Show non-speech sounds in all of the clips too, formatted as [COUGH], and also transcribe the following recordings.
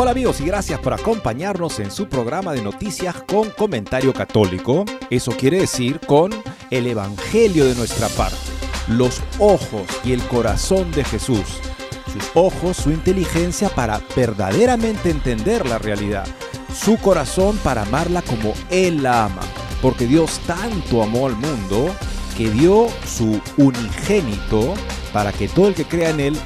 Hola amigos y gracias por acompañarnos en su programa de noticias con comentario católico. Eso quiere decir con el Evangelio de nuestra parte, los ojos y el corazón de Jesús, sus ojos, su inteligencia para verdaderamente entender la realidad, su corazón para amarla como Él la ama, porque Dios tanto amó al mundo que dio su unigénito para que todo el que crea en Él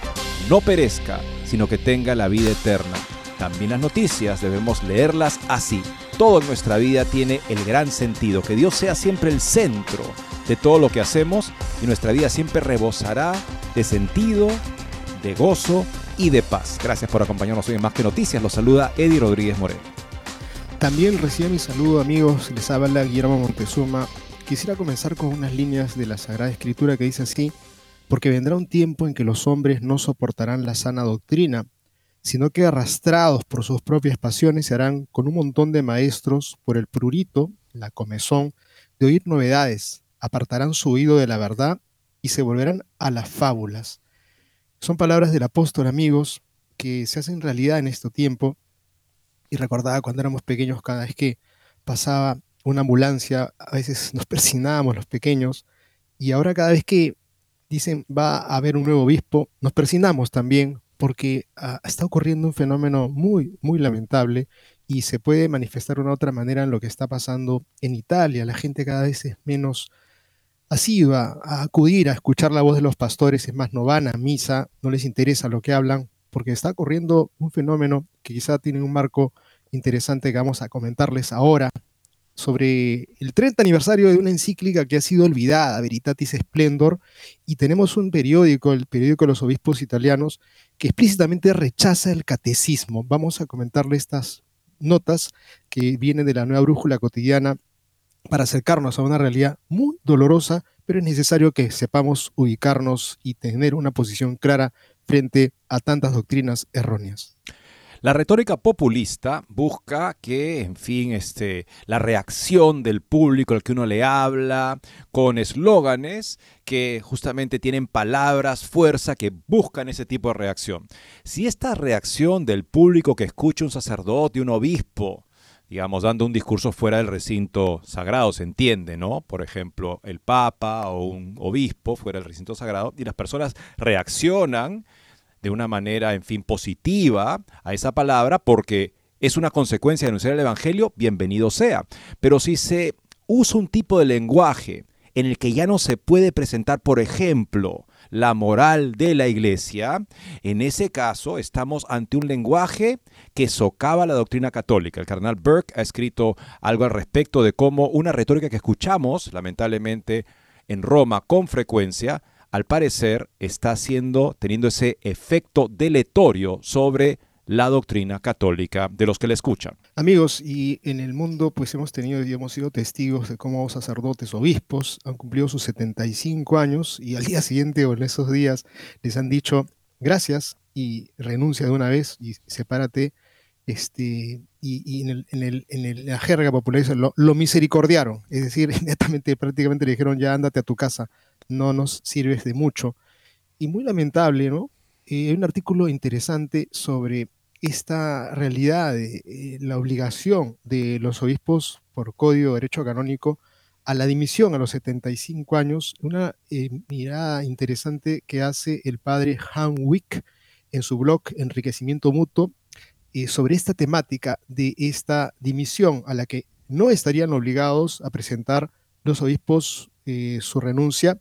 no perezca, sino que tenga la vida eterna. También las noticias debemos leerlas así. Todo en nuestra vida tiene el gran sentido, que Dios sea siempre el centro de todo lo que hacemos y nuestra vida siempre rebosará de sentido, de gozo y de paz. Gracias por acompañarnos hoy en Más que Noticias. Los saluda Eddie Rodríguez Moreno. También recibe mi saludo amigos, les habla Guillermo Montezuma. Quisiera comenzar con unas líneas de la Sagrada Escritura que dice así, porque vendrá un tiempo en que los hombres no soportarán la sana doctrina, sino que arrastrados por sus propias pasiones se harán con un montón de maestros por el prurito, la comezón, de oír novedades, apartarán su oído de la verdad y se volverán a las fábulas. Son palabras del apóstol, amigos, que se hacen realidad en este tiempo. Y recordaba cuando éramos pequeños, cada vez que pasaba una ambulancia, a veces nos persinábamos los pequeños. Y ahora cada vez que dicen va a haber un nuevo obispo, nos persinamos también porque uh, está ocurriendo un fenómeno muy, muy lamentable y se puede manifestar de una otra manera en lo que está pasando en Italia. La gente cada vez es menos asidua a acudir a escuchar la voz de los pastores, es más, no van a misa, no les interesa lo que hablan, porque está ocurriendo un fenómeno que quizá tiene un marco interesante que vamos a comentarles ahora sobre el 30 aniversario de una encíclica que ha sido olvidada, Veritatis Splendor, y tenemos un periódico, el periódico de los obispos italianos, que explícitamente rechaza el catecismo. Vamos a comentarle estas notas que vienen de la nueva brújula cotidiana para acercarnos a una realidad muy dolorosa, pero es necesario que sepamos ubicarnos y tener una posición clara frente a tantas doctrinas erróneas. La retórica populista busca que, en fin, este, la reacción del público al que uno le habla, con eslóganes que justamente tienen palabras, fuerza, que buscan ese tipo de reacción. Si esta reacción del público que escucha un sacerdote, un obispo, digamos, dando un discurso fuera del recinto sagrado, se entiende, ¿no? Por ejemplo, el Papa o un obispo fuera del recinto sagrado, y las personas reaccionan de una manera, en fin, positiva a esa palabra porque es una consecuencia de anunciar el Evangelio, bienvenido sea. Pero si se usa un tipo de lenguaje en el que ya no se puede presentar, por ejemplo, la moral de la iglesia, en ese caso estamos ante un lenguaje que socava la doctrina católica. El cardenal Burke ha escrito algo al respecto de cómo una retórica que escuchamos, lamentablemente, en Roma con frecuencia, al parecer está haciendo, teniendo ese efecto deletorio sobre la doctrina católica de los que le escuchan. Amigos, y en el mundo pues hemos tenido y hemos sido testigos de cómo sacerdotes, obispos han cumplido sus 75 años y al día siguiente o en esos días les han dicho gracias y renuncia de una vez y sepárate. Este, y, en, el, en, el, la jerga popular lo, lo misericordiaron, es decir, [LAUGHS] inmediatamente prácticamente le dijeron ya ándate a tu casa, no nos sirves de mucho. Y muy lamentable, ¿no? Eh, hay un artículo interesante sobre esta realidad de eh, la obligación de los obispos por Código de Derecho Canónico a la dimisión a los 75 años, una eh, mirada interesante que hace el padre Han Wick en su blog Enriquecimiento Mutuo sobre esta temática de esta dimisión a la que no estarían obligados a presentar los obispos eh, su renuncia.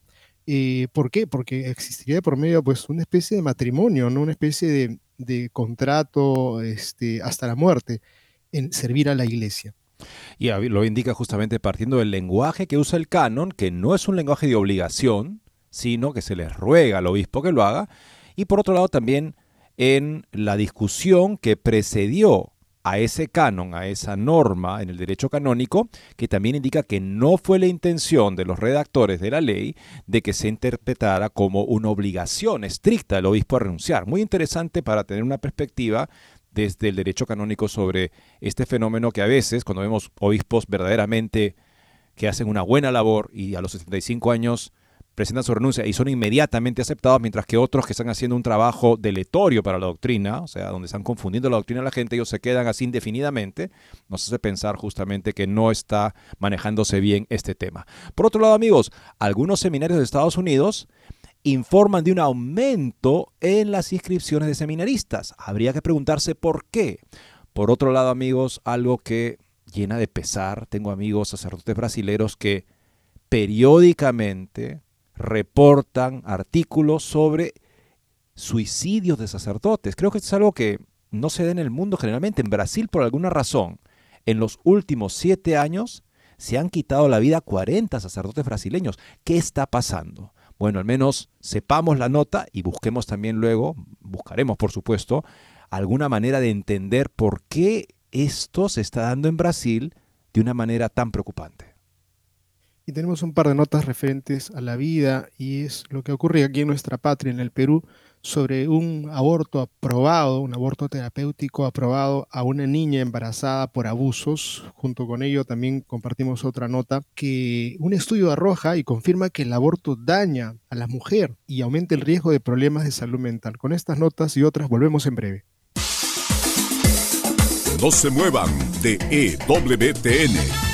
Eh, ¿Por qué? Porque existiría por medio pues una especie de matrimonio, ¿no? una especie de, contrato este, hasta la muerte en servir a la iglesia. Y lo indica justamente partiendo del lenguaje que usa el canon, que no es un lenguaje de obligación, sino que se les ruega al obispo que lo haga. Y por otro lado también en la discusión que precedió a ese canon, a esa norma en el derecho canónico, que también indica que no fue la intención de los redactores de la ley de que se interpretara como una obligación estricta del obispo a renunciar. Muy interesante para tener una perspectiva desde el derecho canónico sobre este fenómeno que a veces, cuando vemos obispos verdaderamente que hacen una buena labor y a los 65 años presentan su renuncia y son inmediatamente aceptados, mientras que otros que están haciendo un trabajo deletorio para la doctrina, o sea, donde están confundiendo la doctrina a la gente, ellos se quedan así indefinidamente, nos hace pensar justamente que no está manejándose bien este tema. Por otro lado, amigos, algunos seminarios de Estados Unidos informan de un aumento en las inscripciones de seminaristas. Habría que preguntarse por qué. Por otro lado, amigos, algo que llena de pesar, tengo amigos sacerdotes brasileros que periódicamente reportan artículos sobre suicidios de sacerdotes. Creo que esto es algo que no se da en el mundo generalmente. En Brasil, por alguna razón, en los últimos siete años se han quitado la vida 40 sacerdotes brasileños. ¿Qué está pasando? Bueno, al menos sepamos la nota y busquemos también luego, buscaremos por supuesto, alguna manera de entender por qué esto se está dando en Brasil de una manera tan preocupante. Y tenemos un par de notas referentes a la vida y es lo que ocurre aquí en nuestra patria, en el Perú, sobre un aborto aprobado, un aborto terapéutico aprobado a una niña embarazada por abusos. Junto con ello también compartimos otra nota que un estudio arroja y confirma que el aborto daña a la mujer y aumenta el riesgo de problemas de salud mental. Con estas notas y otras volvemos en breve. No se muevan de EWTN,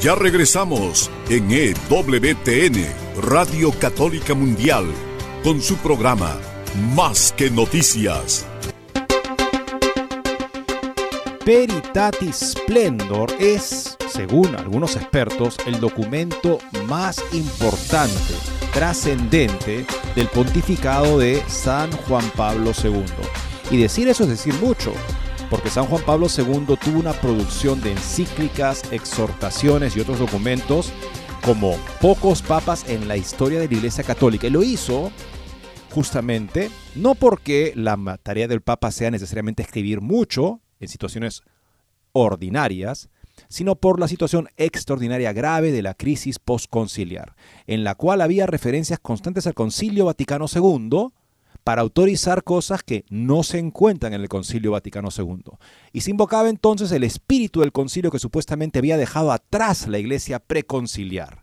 Ya regresamos en EWTN, Radio Católica Mundial, con su programa Más que Noticias. Peritatis Splendor es, según algunos expertos, el documento más importante, trascendente del pontificado de San Juan Pablo II. Y decir eso es decir mucho, porque San Juan Pablo II tuvo una producción de encíclicas, exhortaciones y otros documentos como pocos papas en la historia de la Iglesia Católica. Y lo hizo justamente no porque la tarea del Papa sea necesariamente escribir mucho en situaciones ordinarias, sino por la situación extraordinaria grave de la crisis postconciliar, en la cual había referencias constantes al Concilio Vaticano II, para autorizar cosas que no se encuentran en el Concilio Vaticano II. Y se invocaba entonces el espíritu del concilio que supuestamente había dejado atrás la iglesia preconciliar.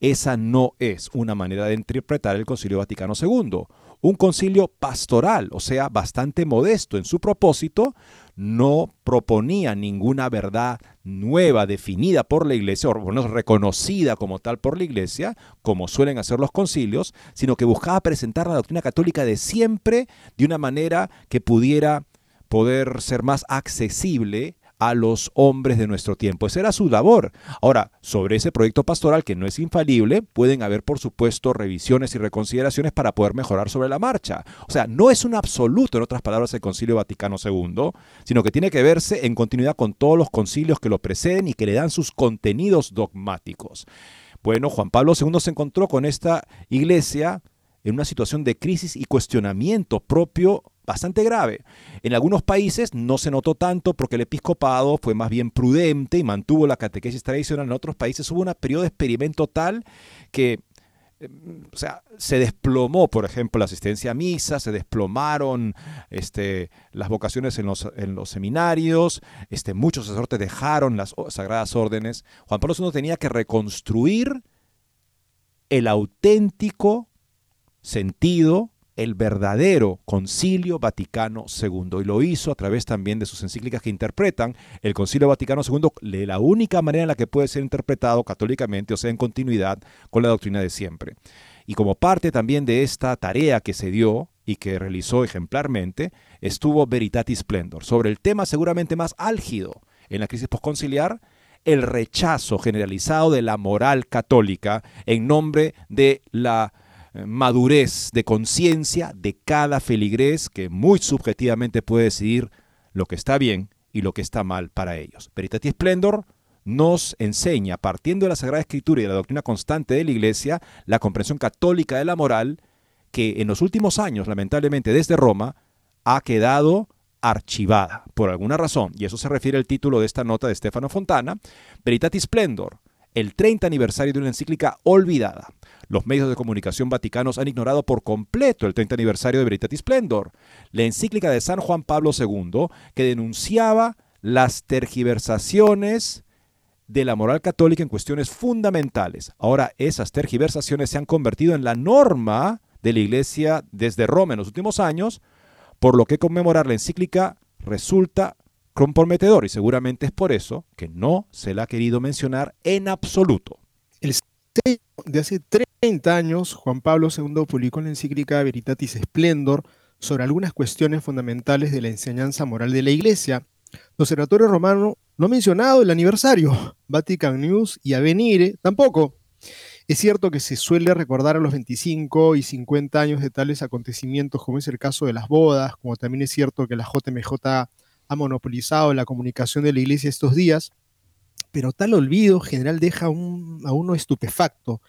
Esa no es una manera de interpretar el Concilio Vaticano II. Un concilio pastoral, o sea, bastante modesto en su propósito, no proponía ninguna verdad nueva definida por la iglesia, o no reconocida como tal por la iglesia, como suelen hacer los concilios, sino que buscaba presentar la doctrina católica de siempre de una manera que pudiera poder ser más accesible a los hombres de nuestro tiempo. Esa era su labor. Ahora, sobre ese proyecto pastoral que no es infalible, pueden haber, por supuesto, revisiones y reconsideraciones para poder mejorar sobre la marcha. O sea, no es un absoluto, en otras palabras, el Concilio Vaticano II, sino que tiene que verse en continuidad con todos los concilios que lo preceden y que le dan sus contenidos dogmáticos. Bueno, Juan Pablo II se encontró con esta iglesia en una situación de crisis y cuestionamiento propio bastante grave. En algunos países no se notó tanto porque el episcopado fue más bien prudente y mantuvo la catequesis tradicional. En otros países hubo un periodo de experimento tal que em, o sea, se desplomó, por ejemplo, la asistencia a misa, se desplomaron este, las vocaciones en los, en los seminarios, este, muchos sacerdotes dejaron las sagradas órdenes. Juan Pablo II tenía que reconstruir el auténtico sentido el verdadero Concilio Vaticano II. Y lo hizo a través también de sus encíclicas que interpretan el Concilio Vaticano II de la única manera en la que puede ser interpretado católicamente, o sea, en continuidad con la doctrina de siempre. Y como parte también de esta tarea que se dio y que realizó ejemplarmente, estuvo Veritatis Splendor, sobre el tema seguramente más álgido en la crisis postconciliar, el rechazo generalizado de la moral católica en nombre de la madurez de conciencia de cada feligrés que muy subjetivamente puede decidir lo que está bien y lo que está mal para ellos. Veritatis Splendor nos enseña, partiendo de la Sagrada Escritura y de la doctrina constante de la Iglesia, la comprensión católica de la moral que en los últimos años, lamentablemente desde Roma, ha quedado archivada por alguna razón, y eso se refiere al título de esta nota de Stefano Fontana, Veritatis Splendor, el 30 aniversario de una encíclica olvidada. Los medios de comunicación vaticanos han ignorado por completo el 30 aniversario de Veritatis Splendor, la encíclica de San Juan Pablo II, que denunciaba las tergiversaciones de la moral católica en cuestiones fundamentales. Ahora esas tergiversaciones se han convertido en la norma de la Iglesia desde Roma en los últimos años, por lo que conmemorar la encíclica resulta comprometedor y seguramente es por eso que no se la ha querido mencionar en absoluto. El de hace 30 años, Juan Pablo II publicó la encíclica Veritatis Splendor sobre algunas cuestiones fundamentales de la enseñanza moral de la Iglesia. El Observatorio Romano no ha mencionado el aniversario, [LAUGHS] Vatican News y Avenire tampoco. Es cierto que se suele recordar a los 25 y 50 años de tales acontecimientos, como es el caso de las bodas, como también es cierto que la JMJ ha monopolizado la comunicación de la Iglesia estos días, pero tal olvido general deja a uno estupefacto.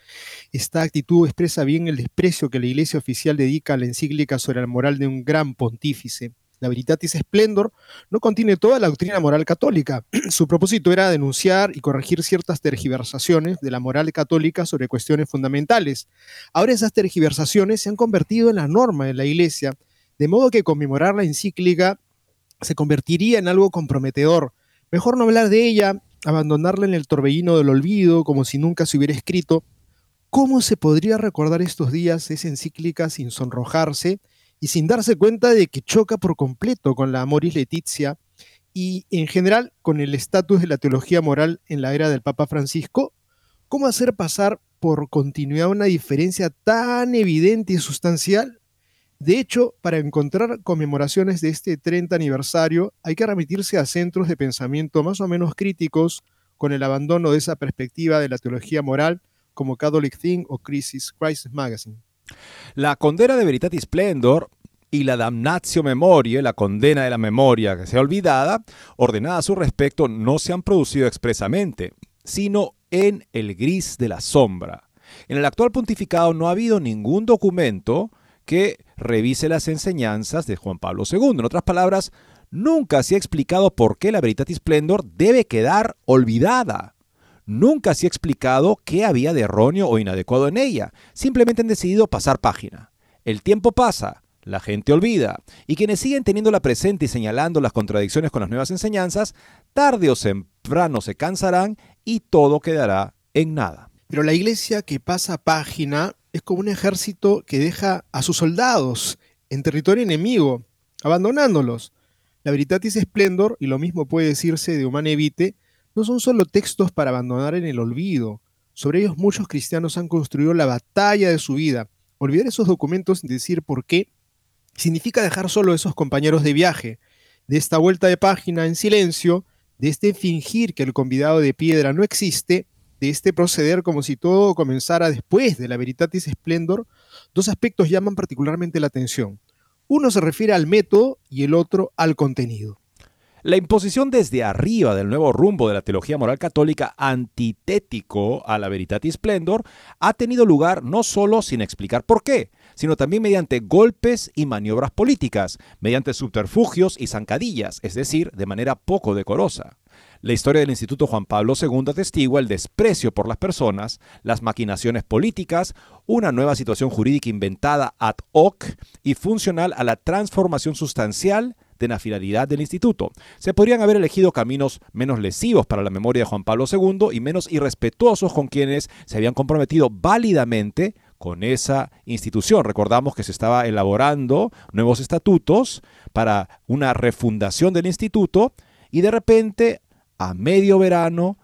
Esta actitud expresa bien el desprecio que la Iglesia oficial dedica a la encíclica sobre la moral de un gran pontífice. La Veritatis Splendor no contiene toda la doctrina moral católica. [CLEARS THROAT] Su propósito era denunciar y corregir ciertas tergiversaciones de la moral católica sobre cuestiones fundamentales. Ahora esas tergiversaciones se han convertido en la norma de la Iglesia, de modo que conmemorar la encíclica se convertiría en algo comprometedor. Mejor no hablar de ella abandonarla en el torbellino del olvido como si nunca se hubiera escrito, ¿cómo se podría recordar estos días esa encíclica sin sonrojarse y sin darse cuenta de que choca por completo con la Amoris Letizia y en general con el estatus de la teología moral en la era del Papa Francisco? ¿Cómo hacer pasar por continuidad una diferencia tan evidente y sustancial? De hecho, para encontrar conmemoraciones de este 30 aniversario hay que remitirse a centros de pensamiento más o menos críticos con el abandono de esa perspectiva de la teología moral como Catholic Thing o Crisis, Crisis Magazine. La condena de Veritatis Splendor y la damnatio memoriae, la condena de la memoria que sea olvidada, ordenada a su respecto, no se han producido expresamente, sino en el gris de la sombra. En el actual pontificado no ha habido ningún documento que revise las enseñanzas de Juan Pablo II. En otras palabras, nunca se ha explicado por qué la Veritatis Splendor debe quedar olvidada. Nunca se ha explicado qué había de erróneo o inadecuado en ella. Simplemente han decidido pasar página. El tiempo pasa, la gente olvida, y quienes siguen teniéndola presente y señalando las contradicciones con las nuevas enseñanzas, tarde o temprano se cansarán y todo quedará en nada. Pero la iglesia que pasa página es como un ejército que deja a sus soldados en territorio enemigo, abandonándolos. La Veritatis Splendor, y lo mismo puede decirse de Humane Vitae, no son solo textos para abandonar en el olvido. Sobre ellos muchos cristianos han construido la batalla de su vida. Olvidar esos documentos sin decir por qué significa dejar solo a esos compañeros de viaje. de esta vuelta de página en silencio, de este fingir que el convidado de piedra no existe, de este proceder como si todo comenzara después de la Veritatis Splendor, dos aspectos llaman particularmente la atención. Uno se refiere al método y el otro al contenido. La imposición desde arriba del nuevo rumbo de la teología moral católica antitético a la Veritatis Splendor ha tenido lugar no solo sin explicar por qué, sino también mediante golpes y maniobras políticas, mediante subterfugios y zancadillas, es decir, de manera poco decorosa. La historia del Instituto Juan Pablo II atestigua el desprecio por las personas, las maquinaciones políticas, una nueva situación jurídica inventada ad hoc y funcional a la transformación sustancial de la finalidad del instituto. Se podrían haber elegido caminos menos lesivos para la memoria de Juan Pablo II y menos irrespetuosos con quienes se habían comprometido válidamente con esa institución. Recordamos que se estaba elaborando nuevos estatutos para una refundación del instituto y de repente, a medio verano,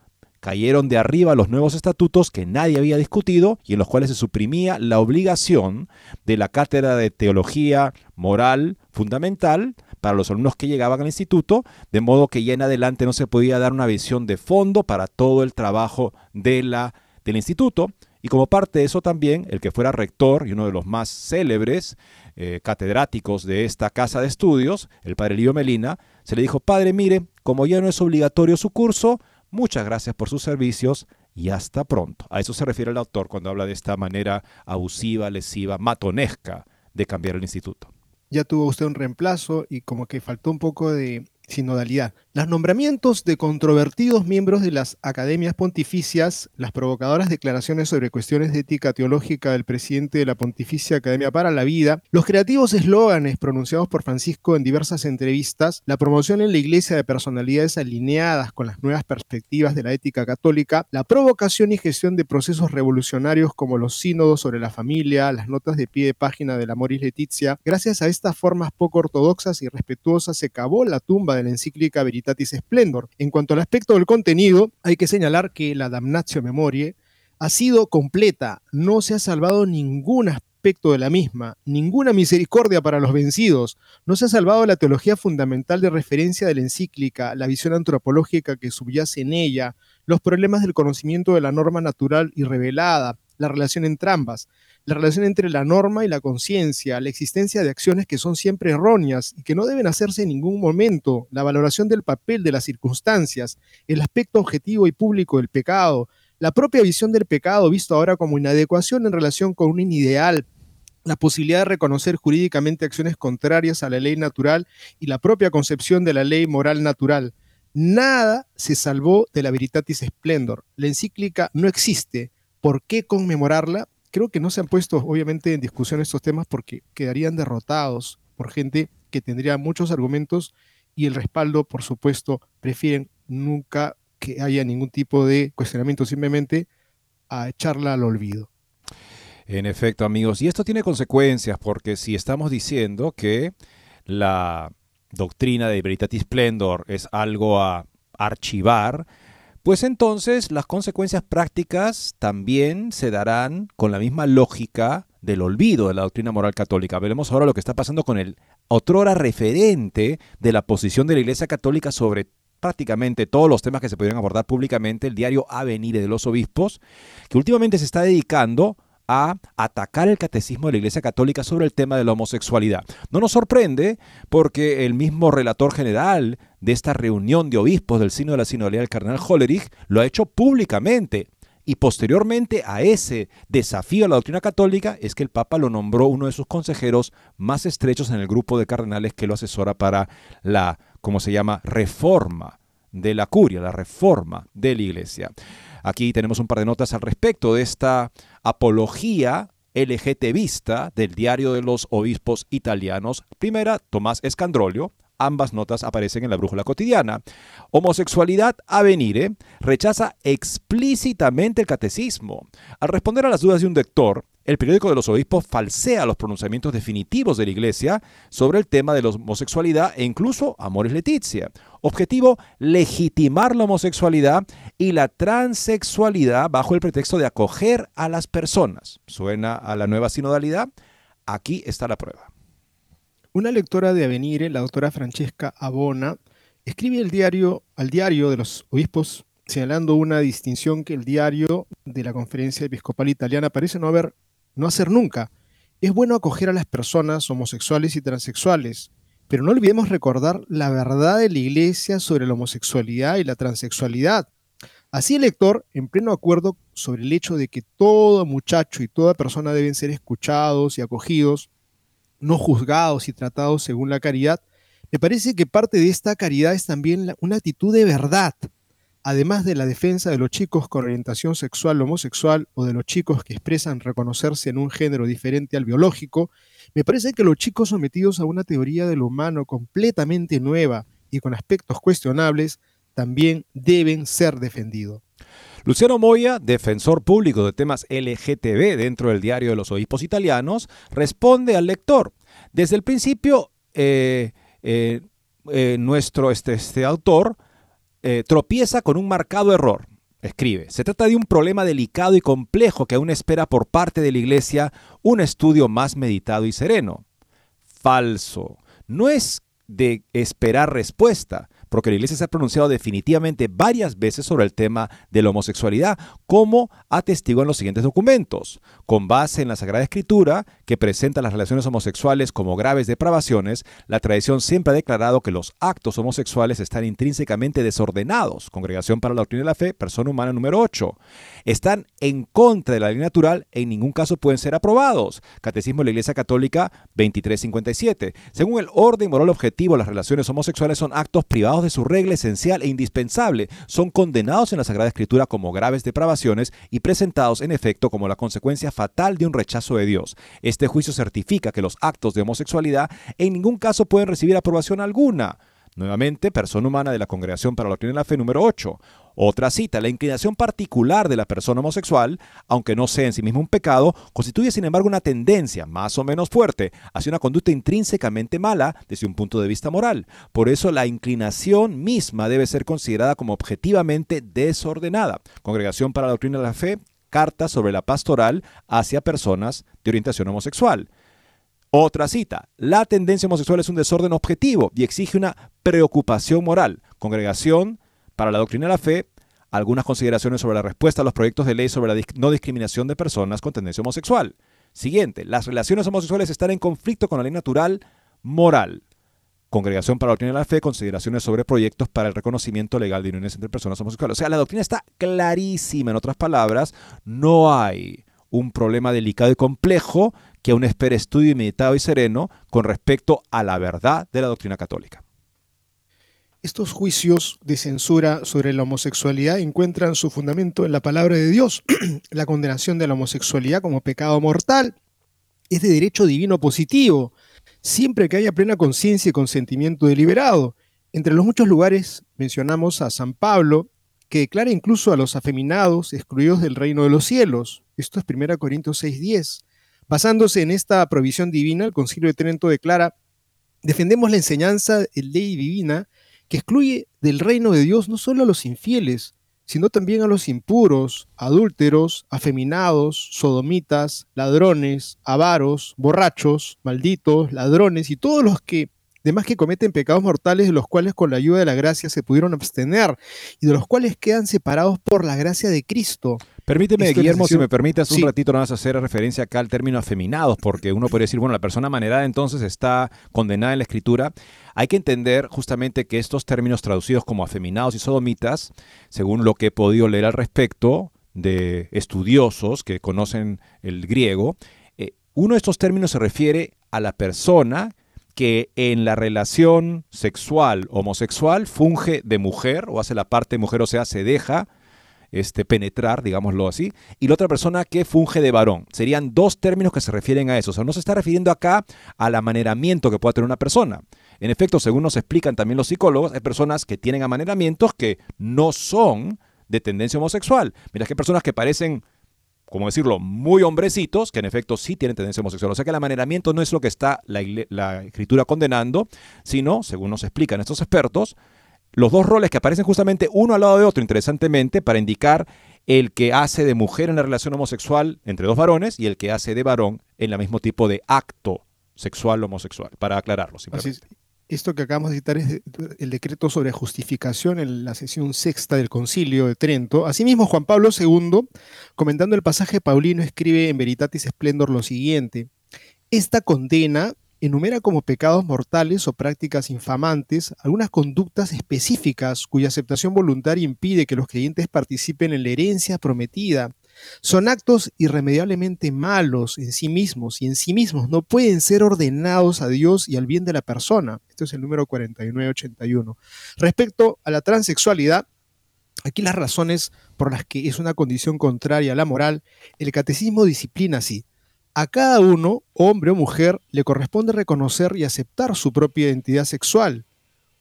cayeron de arriba los nuevos estatutos que nadie había discutido y en los cuales se suprimía la obligación de la cátedra de teología moral fundamental para los alumnos que llegaban al instituto, de modo que ya en adelante no se podía dar una visión de fondo para todo el trabajo de la, del instituto. Y como parte de eso también, el que fuera rector y uno de los más célebres eh, catedráticos de esta casa de estudios, el padre Livio Melina, se le dijo, padre, mire, como ya no es obligatorio su curso, muchas gracias por sus servicios y hasta pronto. A eso se refiere el autor cuando habla de esta manera abusiva, lesiva, matonesca de cambiar el instituto. Ya tuvo usted un reemplazo y como que faltó un poco de sinodalidad. Los nombramientos de controvertidos miembros de las academias pontificias, las provocadoras declaraciones sobre cuestiones de ética teológica del presidente de la Pontificia Academia para la Vida, los creativos eslóganes pronunciados por Francisco en diversas entrevistas, la promoción en la iglesia de personalidades alineadas con las nuevas perspectivas de la ética católica, la provocación y gestión de procesos revolucionarios como los sínodos sobre la familia, las notas de pie de página del Amoris Leticia, gracias a estas formas poco ortodoxas y respetuosas se cavó la tumba de la encíclica Veritatis Splendor. En cuanto al aspecto del contenido, hay que señalar que la Damnatio Memoriae ha sido completa, no se ha salvado ningún aspecto de la misma, ninguna misericordia para los vencidos, no se ha salvado la teología fundamental de referencia de la encíclica, la visión antropológica que subyace en ella, los problemas del conocimiento de la norma natural y revelada, la relación entre ambas, la relación entre la norma y la conciencia, la existencia de acciones que son siempre erróneas y que no deben hacerse en ningún momento, la valoración del papel de las circunstancias, el aspecto objetivo y público del pecado, la propia visión del pecado visto ahora como inadecuación en relación con un ideal, la posibilidad de reconocer jurídicamente acciones contrarias a la ley natural y la propia concepción de la ley moral natural. Nada se salvó de la Veritatis Splendor. La encíclica no existe. ¿Por qué conmemorarla? Creo que no se han puesto obviamente en discusión estos temas porque quedarían derrotados por gente que tendría muchos argumentos y el respaldo, por supuesto, prefieren nunca que haya ningún tipo de cuestionamiento, simplemente a echarla al olvido. En efecto, amigos, y esto tiene consecuencias porque si estamos diciendo que la doctrina de Veritatis Splendor es algo a archivar, pues entonces las consecuencias prácticas también se darán con la misma lógica del olvido de la doctrina moral católica. Veremos ahora lo que está pasando con el otrora referente de la posición de la Iglesia Católica sobre prácticamente todos los temas que se pudieran abordar públicamente, el diario Avenir de los Obispos, que últimamente se está dedicando a atacar el catecismo de la Iglesia Católica sobre el tema de la homosexualidad. No nos sorprende porque el mismo relator general de esta reunión de obispos del Sino de la Sinodalidad, el cardenal Hollerich, lo ha hecho públicamente. Y posteriormente a ese desafío a la doctrina católica es que el Papa lo nombró uno de sus consejeros más estrechos en el grupo de cardenales que lo asesora para la, ¿cómo se llama?, reforma de la curia, la reforma de la iglesia. Aquí tenemos un par de notas al respecto de esta apología LGTBista del diario de los obispos italianos. Primera, Tomás Escandrolio, Ambas notas aparecen en la brújula cotidiana. Homosexualidad a venire rechaza explícitamente el catecismo. Al responder a las dudas de un lector, el periódico de los obispos falsea los pronunciamientos definitivos de la Iglesia sobre el tema de la homosexualidad e incluso Amores Leticia. Objetivo, legitimar la homosexualidad y la transexualidad bajo el pretexto de acoger a las personas. ¿Suena a la nueva sinodalidad? Aquí está la prueba. Una lectora de Avenire, la doctora Francesca Abona, escribe el diario, al diario de los obispos señalando una distinción que el diario de la Conferencia Episcopal Italiana parece no haber no hacer nunca. Es bueno acoger a las personas homosexuales y transexuales, pero no olvidemos recordar la verdad de la Iglesia sobre la homosexualidad y la transexualidad. Así el lector, en pleno acuerdo sobre el hecho de que todo muchacho y toda persona deben ser escuchados y acogidos, no juzgados y tratados según la caridad, me parece que parte de esta caridad es también una actitud de verdad, además de la defensa de los chicos con orientación sexual homosexual o de los chicos que expresan reconocerse en un género diferente al biológico, me parece que los chicos sometidos a una teoría del humano completamente nueva y con aspectos cuestionables también deben ser defendidos. Luciano Moya, defensor público de temas LGTB dentro del diario de los obispos italianos, responde al lector. Desde el principio, eh, eh, eh, nuestro este, este autor tropieza con un marcado error. Escribe, se trata de un problema delicado y complejo que aún espera por parte de la Iglesia un estudio más meditado y sereno. Falso. No es de esperar respuesta, porque la Iglesia se ha pronunciado definitivamente varias veces sobre el tema de la homosexualidad, como atestiguan los siguientes documentos. Con base en la Sagrada Escritura, que presenta las relaciones homosexuales como graves depravaciones, la tradición siempre ha declarado que los actos homosexuales están intrínsecamente desordenados. Congregación para la Doctrina de la Fe, persona humana número 8. Están en contra de la ley natural en ningún caso pueden ser aprobados. Catecismo de la Iglesia Católica 2357. Según el orden moral objetivo, las relaciones homosexuales son actos privados de su regla esencial e indispensable, son condenados en la Sagrada Escritura como graves depravaciones y presentados en efecto como la consecuencia fatal de un rechazo de Dios. Este juicio certifica que los actos de homosexualidad en ningún caso pueden recibir aprobación alguna. Nuevamente, persona humana de la Congregación para la Doctrina de la Fe número 8. Otra cita, la inclinación particular de la persona homosexual, aunque no sea en sí mismo un pecado, constituye sin embargo una tendencia más o menos fuerte hacia una conducta intrínsecamente mala desde un punto de vista moral. Por eso la inclinación misma debe ser considerada como objetivamente desordenada. Congregación para la Doctrina de la Fe, carta sobre la pastoral hacia personas de orientación homosexual. Otra cita, la tendencia homosexual es un desorden objetivo y exige una preocupación moral. Congregación para la doctrina de la fe, algunas consideraciones sobre la respuesta a los proyectos de ley sobre la no discriminación de personas con tendencia homosexual. Siguiente, las relaciones homosexuales están en conflicto con la ley natural moral. Congregación para la Doctrina de la Fe, consideraciones sobre proyectos para el reconocimiento legal de uniones entre personas homosexuales. O sea, la doctrina está clarísima. En otras palabras, no hay un problema delicado y complejo que aún espera estudio meditado y sereno con respecto a la verdad de la doctrina católica. Estos juicios de censura sobre la homosexualidad encuentran su fundamento en la palabra de Dios. [CLEARS THROAT] la condenación de la homosexualidad como pecado mortal es de derecho divino positivo, siempre que haya plena conciencia y consentimiento deliberado. Entre los muchos lugares mencionamos a San Pablo, que declara incluso a los afeminados excluidos del reino de los cielos. Esto es 1 Corintios 6:10. Basándose en esta provisión divina, el Concilio de Trento declara, defendemos la enseñanza de ley divina que excluye del reino de Dios no solo a los infieles, sino también a los impuros, adúlteros, afeminados, sodomitas, ladrones, avaros, borrachos, malditos, ladrones y todos los que demás que cometen pecados mortales de los cuales con la ayuda de la gracia se pudieron abstener y de los cuales quedan separados por la gracia de Cristo. Permíteme, Guillermo, si me permites un ratito nada más hacer referencia acá al término afeminados, porque uno podría decir, bueno, la persona manerada entonces está condenada en la escritura. Hay que entender justamente que estos términos traducidos como afeminados y sodomitas, según lo que he podido leer al respecto de estudiosos que conocen el griego, eh, uno de estos términos se refiere a la persona que en la relación sexual homosexual funge de mujer o hace la parte de mujer, o sea, se deja este, penetrar, digámoslo así, y la otra persona que funge de varón. Serían dos términos que se refieren a eso. O sea, no se está refiriendo acá al amaneramiento que pueda tener una persona. En efecto, según nos explican también los psicólogos, hay personas que tienen amaneramientos que no son de tendencia homosexual. Mira, que hay personas que parecen como decirlo, muy hombrecitos, que en efecto sí tienen tendencia homosexual. O sea que el amaneramiento no es lo que está la, la, escritura condenando, sino, según nos explican estos expertos, los dos roles que aparecen justamente uno al lado de otro, interesantemente, para indicar el que hace de mujer en la relación homosexual entre dos varones y el que hace de varón en el mismo tipo de acto sexual homosexual, para aclararlo simplemente. Esto que acabamos de citar es el decreto sobre justificación en la sesión sexta del Concilio de Trento. Asimismo, Juan Pablo II, comentando el pasaje paulino, escribe en Veritatis Splendor lo siguiente. Esta condena enumera como pecados mortales o prácticas infamantes algunas conductas específicas cuya aceptación voluntaria impide que los creyentes participen en la herencia prometida son actos irremediablemente malos en sí mismos y en sí mismos no pueden ser ordenados a Dios y al bien de la persona. Esto es el número 4981. Respecto a la transexualidad, aquí las razones por las que es una condición contraria a la moral, el catecismo disciplina así. A cada uno, hombre o mujer, le corresponde reconocer y aceptar su propia identidad sexual.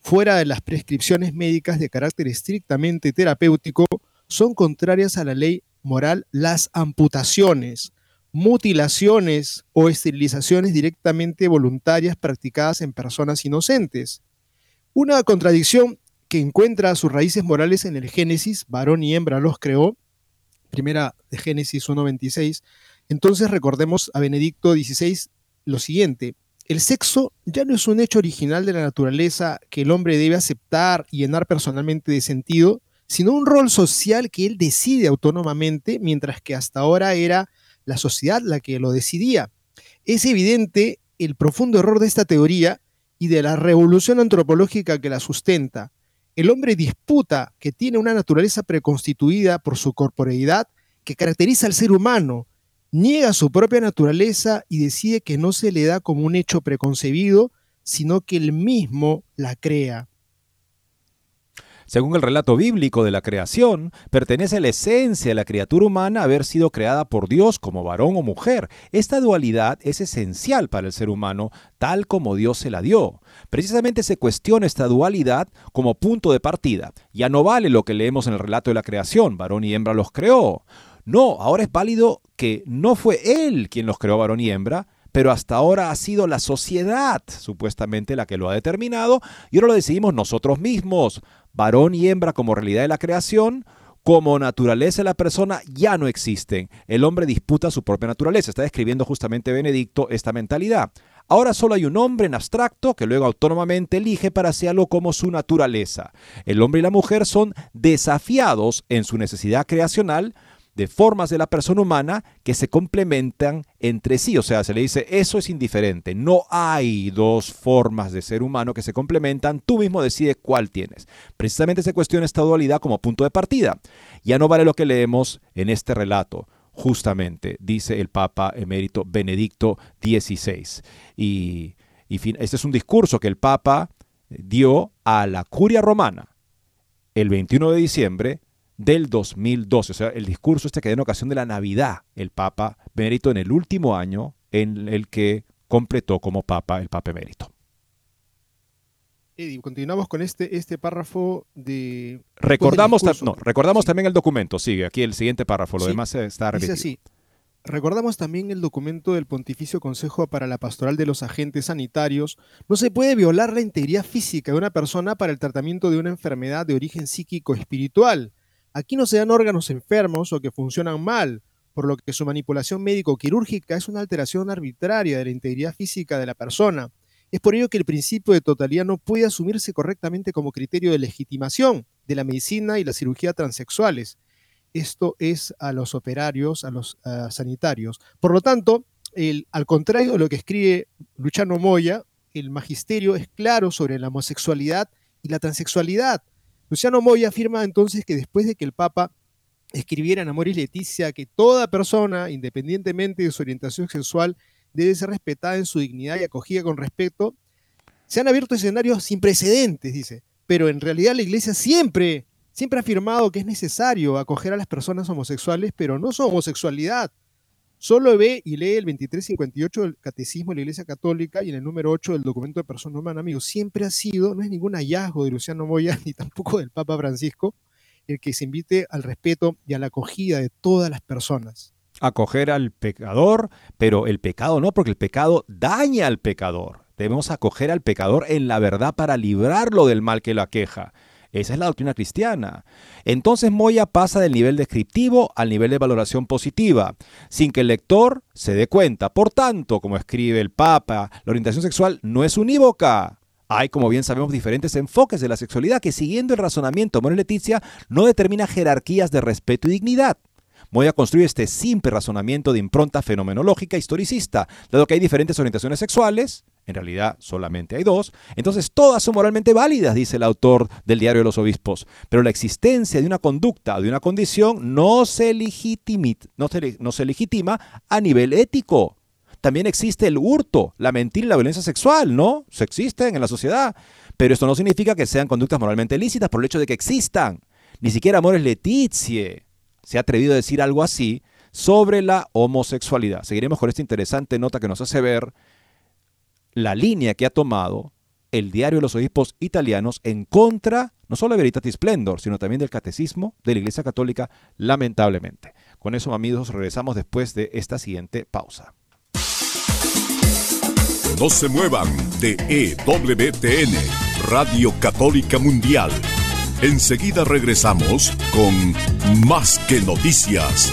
Fuera de las prescripciones médicas de carácter estrictamente terapéutico, son contrarias a la ley moral las amputaciones, mutilaciones o esterilizaciones directamente voluntarias practicadas en personas inocentes. Una contradicción que encuentra sus raíces morales en el Génesis, varón y hembra los creó, primera de Génesis 1.26. Entonces recordemos a Benedicto XVI lo siguiente, el sexo ya no es un hecho original de la naturaleza que el hombre debe aceptar y llenar personalmente de sentido, sino un rol social que él decide autónomamente, mientras que hasta ahora era la sociedad la que lo decidía. Es evidente el profundo error de esta teoría y de la revolución antropológica que la sustenta. El hombre disputa que tiene una naturaleza preconstituida por su corporeidad que caracteriza al ser humano, niega su propia naturaleza y decide que no se le da como un hecho preconcebido, sino que él mismo la crea. Según el relato bíblico de la creación, pertenece a la esencia de la criatura humana haber sido creada por Dios como varón o mujer. Esta dualidad es esencial para el ser humano, tal como Dios se la dio. Precisamente se cuestiona esta dualidad como punto de partida. Ya no vale lo que leemos en el relato de la creación, varón y hembra los creó. No, ahora es válido que no fue Él quien los creó varón y hembra, pero hasta ahora ha sido la sociedad supuestamente la que lo ha determinado y ahora lo decidimos nosotros mismos varón y hembra como realidad de la creación, como naturaleza de la persona ya no existen. El hombre disputa su propia naturaleza. Está describiendo justamente Benedicto esta mentalidad. Ahora solo hay un hombre en abstracto que luego autónomamente elige para hacerlo como su naturaleza. El hombre y la mujer son desafiados en su necesidad creacional de formas de la persona humana que se complementan entre sí. O sea, se le dice, eso es indiferente. No hay dos formas de ser humano que se complementan. Tú mismo decides cuál tienes. Precisamente se cuestiona esta dualidad como punto de partida. Ya no vale lo que leemos en este relato. Justamente, dice el Papa emérito Benedicto XVI. Y, y este es un discurso que el Papa dio a la curia romana el 21 de diciembre del 2012. O sea, el discurso este que da en ocasión de la Navidad el Papa Benedicto en el último año en el que completó como Papa el Papa Emérito. Eddie, continuamos con este, este párrafo de... Recordamos, no, recordamos también el documento, sigue aquí el siguiente párrafo, lo demás está repetido. Dice así, Recordamos también el documento del Pontificio Consejo para la Pastoral de los Agentes Sanitarios. No se puede violar la integridad física de una persona para el tratamiento de una enfermedad de origen psíquico-espiritual. Aquí no se dan órganos enfermos o que funcionan mal, por lo que su manipulación médico-quirúrgica es una alteración arbitraria de la integridad física de la persona. Es por ello que el principio de totalidad no puede asumirse correctamente como criterio de legitimación de la medicina y la cirugía transexuales. Esto es a los operarios, a los sanitarios. Por lo tanto, al contrario de lo que escribe Luciano Moya, el magisterio es claro sobre la homosexualidad y la transexualidad. Luciano Moya afirma entonces que después de que el Papa escribiera en Amoris Leticia que toda persona, independientemente de su orientación sexual, debe ser respetada en su dignidad y acogida con respeto, se han abierto escenarios sin precedentes, dice. Pero en realidad la Iglesia siempre, siempre ha afirmado que es necesario acoger a las personas homosexuales, pero no su homosexualidad, Solo ve y lee el 2358 del Catecismo de la Iglesia Católica y en el número 8 del documento de persona humana, amigos. Siempre ha sido, no es ningún hallazgo de Luciano Moya [LAUGHS] ni tampoco del Papa Francisco, el que se invite al respeto y a la acogida de todas las personas. Acoger al pecador, pero el pecado no, porque el pecado daña al pecador. Debemos acoger al pecador en la verdad para librarlo del mal que lo aqueja. Esa es la doctrina cristiana. Entonces Moya pasa del nivel descriptivo al nivel de valoración positiva, sin que el lector se dé cuenta. Por tanto, como escribe el Papa, la orientación sexual no es unívoca. Hay, como bien sabemos, diferentes enfoques de la sexualidad que, siguiendo el razonamiento de Leticia, no determina jerarquías de respeto y dignidad. Moya construye este simple razonamiento de impronta fenomenológica historicista, dado que hay diferentes orientaciones sexuales, en realidad solamente hay dos, entonces todas son moralmente válidas, dice el autor del Diario de los Obispos, pero la existencia de una conducta o de una condición no se, legitima a nivel ético. También existe el hurto, la mentira y la violencia sexual, ¿no? Se existen en la sociedad, pero esto no significa que sean conductas moralmente lícitas por el hecho de que existan. Ni siquiera Amores Letizie se ha atrevido a decir algo así sobre la homosexualidad. Seguiremos con esta interesante nota que nos hace ver la línea que ha tomado el diario de los obispos italianos en contra no solo de Veritatis Splendor, sino también del catecismo de la Iglesia Católica, lamentablemente. Con eso, amigos, regresamos después de esta siguiente pausa. No se muevan de EWTN, Radio Católica Mundial. Enseguida regresamos con Más que Noticias.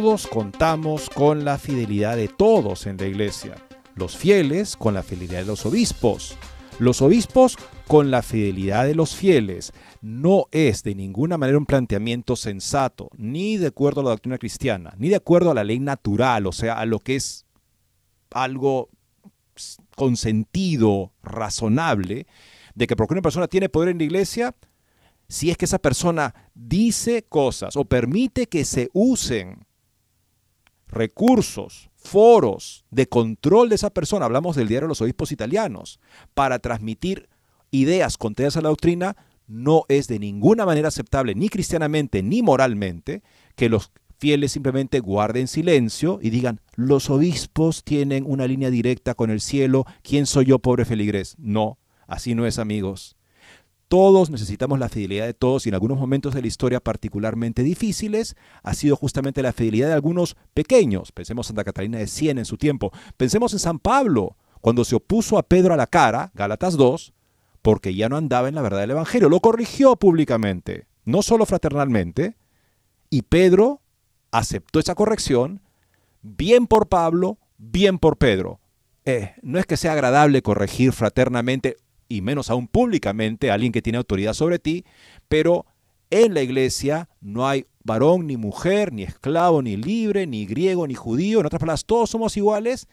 Todos contamos con la fidelidad de todos en la iglesia. Los fieles con la fidelidad de los obispos. Los obispos con la fidelidad de los fieles. No es de ninguna manera un planteamiento sensato, ni de acuerdo a la doctrina cristiana, ni de acuerdo a la ley natural, o sea, a lo que es algo con sentido razonable, de que porque una persona tiene poder en la iglesia, si es que esa persona dice cosas o permite que se usen recursos, foros de control de esa persona, hablamos del diario de los obispos italianos, para transmitir ideas contrarias a la doctrina, no es de ninguna manera aceptable, ni cristianamente ni moralmente, que los fieles simplemente guarden silencio y digan, los obispos tienen una línea directa con el cielo, ¿quién soy yo, pobre feligrés? No, así no es, amigos. Todos necesitamos la fidelidad de todos y en algunos momentos de la historia particularmente difíciles ha sido justamente la fidelidad de algunos pequeños. Pensemos en Santa Catalina de Siena en su tiempo. Pensemos en San Pablo, cuando se opuso a Pedro a la cara, Gálatas 2, porque ya no andaba en la verdad del Evangelio. Lo corrigió públicamente, no solo fraternalmente, y Pedro aceptó esa corrección, bien por Pablo, bien por Pedro. Eh, no es que sea agradable corregir fraternamente y menos aún públicamente a alguien que tiene autoridad sobre ti, pero en la iglesia no hay varón ni mujer, ni esclavo, ni libre, ni griego, ni judío, en otras palabras, todos somos iguales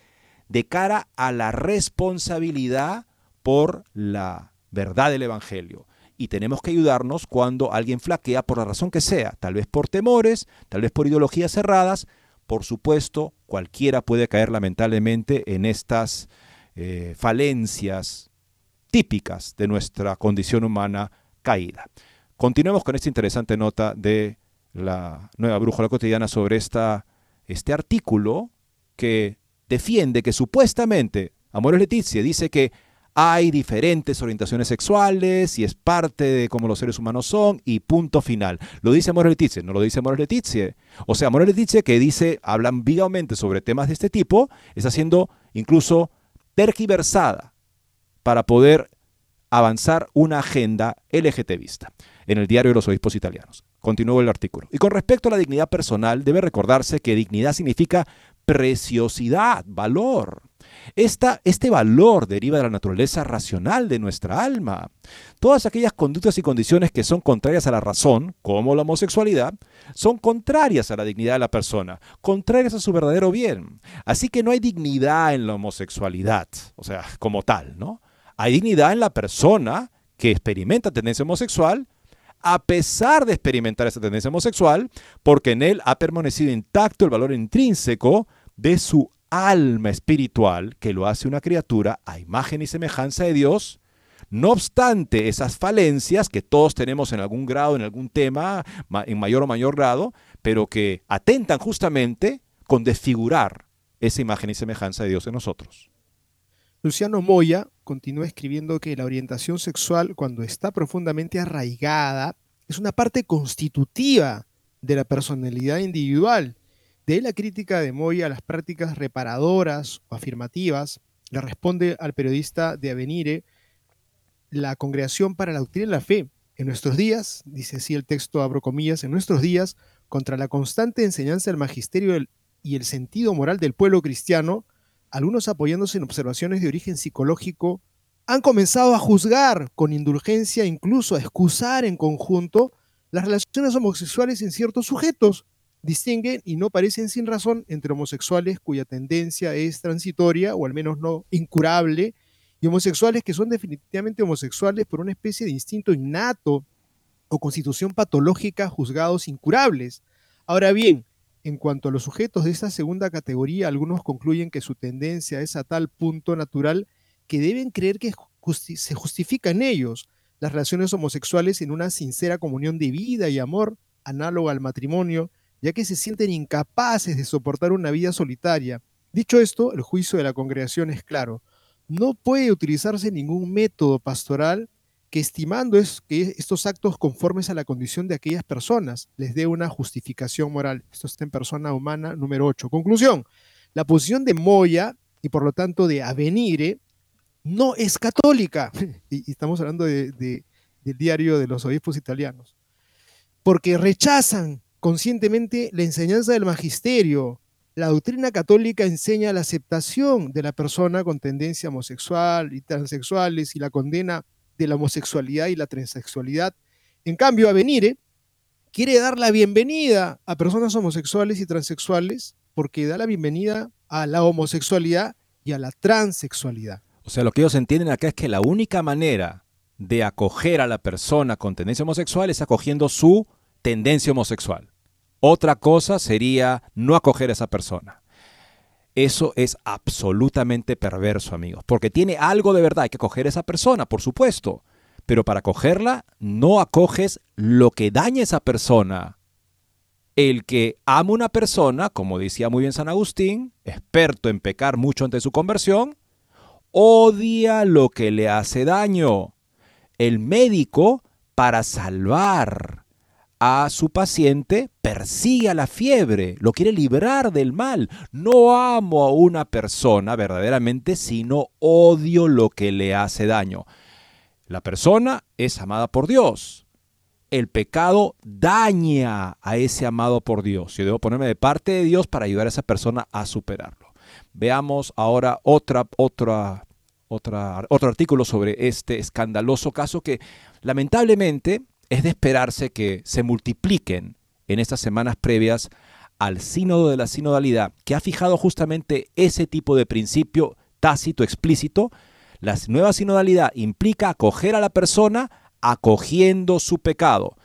de cara a la responsabilidad por la verdad del Evangelio. Y tenemos que ayudarnos cuando alguien flaquea por la razón que sea, tal vez por temores, tal vez por ideologías cerradas. Por supuesto, cualquiera puede caer lamentablemente en estas eh, falencias típicas de nuestra condición humana caída. Continuemos con esta interesante nota de la nueva brújula cotidiana sobre esta, este artículo que defiende que supuestamente Amores Leticia dice que hay diferentes orientaciones sexuales y es parte de cómo los seres humanos son y punto final. Lo dice Amores Leticia, no lo dice Amores Leticia. O sea, Amores Leticia que dice, habla ambiguamente sobre temas de este tipo, está siendo incluso tergiversada para poder avanzar una agenda LGTBista en el diario de los obispos italianos. Continúo el artículo. Y con respecto a la dignidad personal, debe recordarse que dignidad significa preciosidad, valor. Esta, este valor deriva de la naturaleza racional de nuestra alma. Todas aquellas conductas y condiciones que son contrarias a la razón, como la homosexualidad, son contrarias a la dignidad de la persona, contrarias a su verdadero bien. Así que no hay dignidad en la homosexualidad, o sea, como tal, ¿no? Hay dignidad en la persona que experimenta tendencia homosexual, a pesar de experimentar esa tendencia homosexual, porque en él ha permanecido intacto el valor intrínseco de su alma espiritual, que lo hace una criatura a imagen y semejanza de Dios, no obstante esas falencias que todos tenemos en algún grado, en algún tema, en mayor o mayor grado, pero que atentan justamente con desfigurar esa imagen y semejanza de Dios en nosotros. Luciano Moya continúa escribiendo que la orientación sexual, cuando está profundamente arraigada, es una parte constitutiva de la personalidad individual. De la crítica de Moya a las prácticas reparadoras o afirmativas le responde al periodista de Avenire la Congregación para la Doctrina y la Fe. En nuestros días, dice así el texto, abro comillas, en nuestros días, contra la constante enseñanza del magisterio y el sentido moral del pueblo cristiano, algunos apoyándose en observaciones de origen psicológico, han comenzado a juzgar con indulgencia, incluso a excusar en conjunto las relaciones homosexuales en ciertos sujetos. Distinguen y no parecen sin razón entre homosexuales cuya tendencia es transitoria o al menos no incurable, y homosexuales que son definitivamente homosexuales por una especie de instinto innato o constitución patológica juzgados incurables. Ahora bien, en cuanto a los sujetos de esta segunda categoría, algunos concluyen que su tendencia es a tal punto natural que deben creer que se justifica en ellos las relaciones homosexuales en una sincera comunión de vida y amor análoga al matrimonio, ya que se sienten incapaces de soportar una vida solitaria. Dicho esto, el juicio de la congregación es claro. No puede utilizarse ningún método pastoral que estimando es que estos actos conformes a la condición de aquellas personas les dé una justificación moral. Esto está en persona humana número 8. Conclusión, la posición de Moya y por lo tanto de Avenire no es católica. [LAUGHS] Y, estamos hablando de, del diario de los obispos italianos. Porque rechazan conscientemente la enseñanza del magisterio. La doctrina católica enseña la aceptación de la persona con tendencia homosexual y transexuales y la condena de la homosexualidad y la transexualidad. En cambio, Avenire quiere dar la bienvenida a personas homosexuales y transexuales porque da la bienvenida a la homosexualidad y a la transexualidad. O sea, lo que ellos entienden acá es que la única manera de acoger a la persona con tendencia homosexual es acogiendo su tendencia homosexual. Otra cosa sería no acoger a esa persona. Eso es absolutamente perverso, amigos, porque tiene algo de verdad. Hay que acoger a esa persona, por supuesto. Pero para acogerla, no acoges lo que daña a esa persona. El que ama una persona, como decía muy bien San Agustín, experto en pecar mucho ante su conversión, odia lo que le hace daño. El médico, para salvar a su paciente, persigue a la fiebre, lo quiere librar del mal. No amo a una persona verdaderamente, sino odio lo que le hace daño. La persona es amada por Dios. El pecado daña a ese amado por Dios. Yo debo ponerme de parte de Dios para ayudar a esa persona a superarlo. Veamos ahora otra, otra, otra, otro artículo sobre este escandaloso caso que lamentablemente es de esperarse que se multipliquen en estas semanas previas al sínodo de la sinodalidad, que ha fijado justamente ese tipo de principio tácito, explícito. La nueva sinodalidad implica acoger a la persona acogiendo su pecado,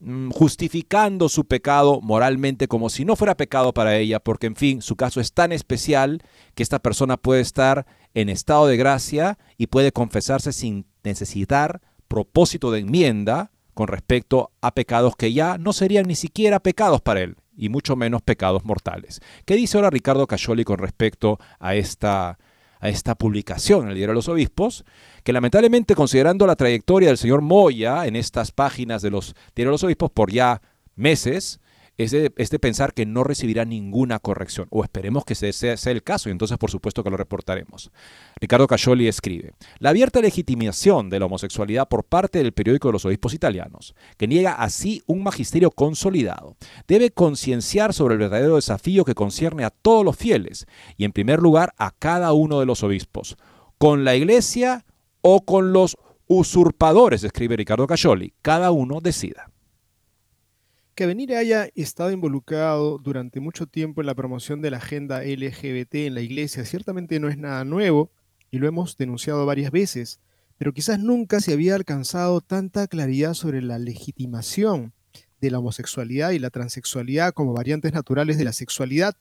mm, justificando su pecado moralmente como si no fuera pecado para ella, porque en fin, su caso es tan especial que esta persona puede estar en estado de gracia y puede confesarse sin necesitar propósito de enmienda, con respecto a pecados que ya no serían ni siquiera pecados para él, y mucho menos pecados mortales. ¿Qué dice ahora Ricardo Cascioli con respecto a esta, a esta publicación en el Diario de los Obispos? Que lamentablemente, considerando la trayectoria del señor Moya en estas páginas de los Diarios de los Obispos por ya meses, es de, pensar que no recibirá ninguna corrección, o esperemos que ese sea, el caso, y entonces por supuesto que lo reportaremos. Ricardo Cascioli escribe, la abierta legitimación de la homosexualidad por parte del periódico de los obispos italianos, que niega así un magisterio consolidado, debe concienciar sobre el verdadero desafío que concierne a todos los fieles, y en primer lugar a cada uno de los obispos, con la iglesia o con los usurpadores, escribe Ricardo Cascioli, cada uno decida. Que Avenir haya estado involucrado durante mucho tiempo en la promoción de la agenda LGBT en la iglesia ciertamente no es nada nuevo y lo hemos denunciado varias veces, pero quizás nunca se había alcanzado tanta claridad sobre la legitimación de la homosexualidad y la transexualidad como variantes naturales de la sexualidad,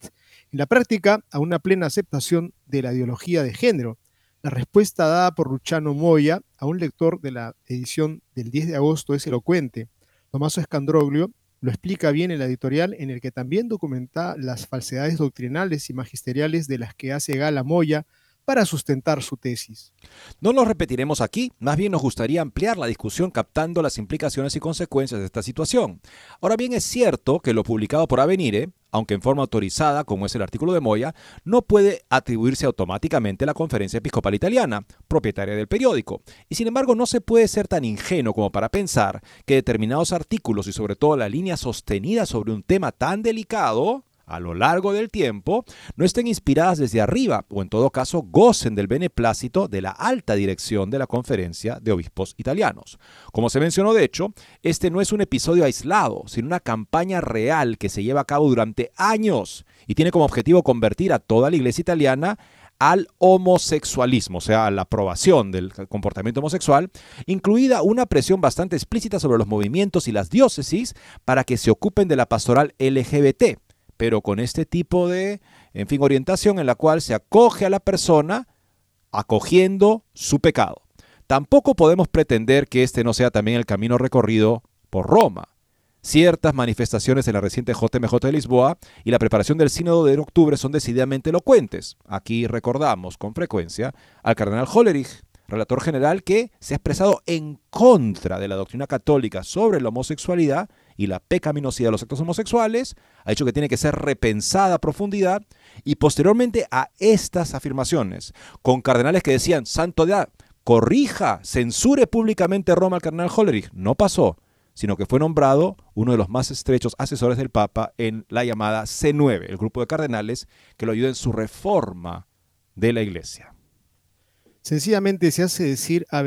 en la práctica a una plena aceptación de la ideología de género. La respuesta dada por Luciano Moya a un lector de la edición del 10 de agosto es elocuente. Tomaso Escandroglio lo explica bien en la editorial, en el que también documenta las falsedades doctrinales y magisteriales de las que hace gala Moya para sustentar su tesis. No lo repetiremos aquí, más bien nos gustaría ampliar la discusión captando las implicaciones y consecuencias de esta situación. Ahora bien, es cierto que lo publicado por Avenire, aunque en forma autorizada, como es el artículo de Moya, no puede atribuirse automáticamente a la Conferencia Episcopal Italiana, propietaria del periódico. Y sin embargo, no se puede ser tan ingenuo como para pensar que determinados artículos y sobre todo la línea sostenida sobre un tema tan delicado a lo largo del tiempo no estén inspiradas desde arriba o en todo caso gocen del beneplácito de la alta dirección de la Conferencia de Obispos Italianos. Como se mencionó de hecho, este no es un episodio aislado, sino una campaña real que se lleva a cabo durante años y tiene como objetivo convertir a toda la iglesia italiana al homosexualismo, o sea, a la aprobación del comportamiento homosexual, incluida una presión bastante explícita sobre los movimientos y las diócesis para que se ocupen de la pastoral LGBT pero con este tipo de, en fin, orientación en la cual se acoge a la persona acogiendo su pecado. Tampoco podemos pretender que este no sea también el camino recorrido por Roma. Ciertas manifestaciones en la reciente JMJ de Lisboa y la preparación del sínodo de octubre son decididamente elocuentes. Aquí recordamos con frecuencia al cardenal Hollerich, relator general que se ha expresado en contra de la doctrina católica sobre la homosexualidad y la pecaminosidad de los actos homosexuales, ha dicho que tiene que ser repensada a profundidad y posteriormente a estas afirmaciones, con cardenales que decían, santo de corrija, censure públicamente Roma al cardenal Hollerich, no pasó, sino que fue nombrado uno de los más estrechos asesores del Papa en la llamada C9, el grupo de cardenales que lo ayuda en su reforma de la Iglesia. Sencillamente se hace decir a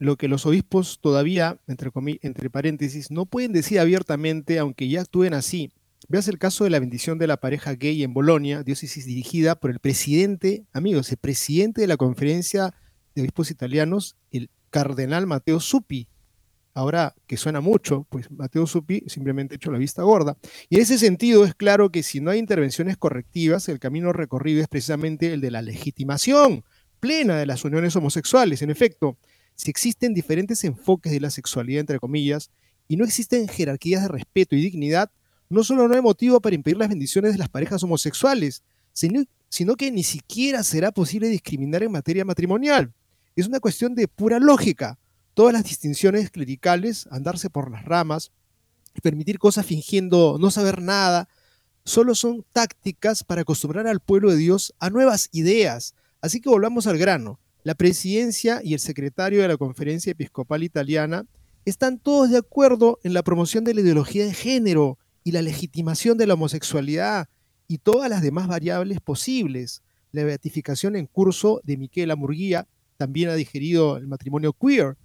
lo que los obispos todavía, entre, entre paréntesis, no pueden decir abiertamente, aunque ya actúen así. Veas el caso de la bendición de la pareja gay en Bolonia, diócesis dirigida por el presidente, amigos, el presidente de la conferencia de obispos italianos, el cardenal Mateo Suppi. Ahora que suena mucho, pues Mateo Suppi simplemente hecho la vista gorda. Y en ese sentido es claro que si no hay intervenciones correctivas, el camino recorrido es precisamente el de la legitimación plena de las uniones homosexuales. En efecto, si existen diferentes enfoques de la sexualidad, entre comillas, y no existen jerarquías de respeto y dignidad, no solo no hay motivo para impedir las bendiciones de las parejas homosexuales, sino, sino que ni siquiera será posible discriminar en materia matrimonial. Es una cuestión de pura lógica. Todas las distinciones clericales, andarse por las ramas, permitir cosas fingiendo no saber nada, solo son tácticas para acostumbrar al pueblo de Dios a nuevas ideas. Así que volvamos al grano. La presidencia y el secretario de la Conferencia Episcopal Italiana están todos de acuerdo en la promoción de la ideología de género y la legitimación de la homosexualidad y todas las demás variables posibles. La beatificación en curso de Miquela Murguía también ha digerido el matrimonio queer.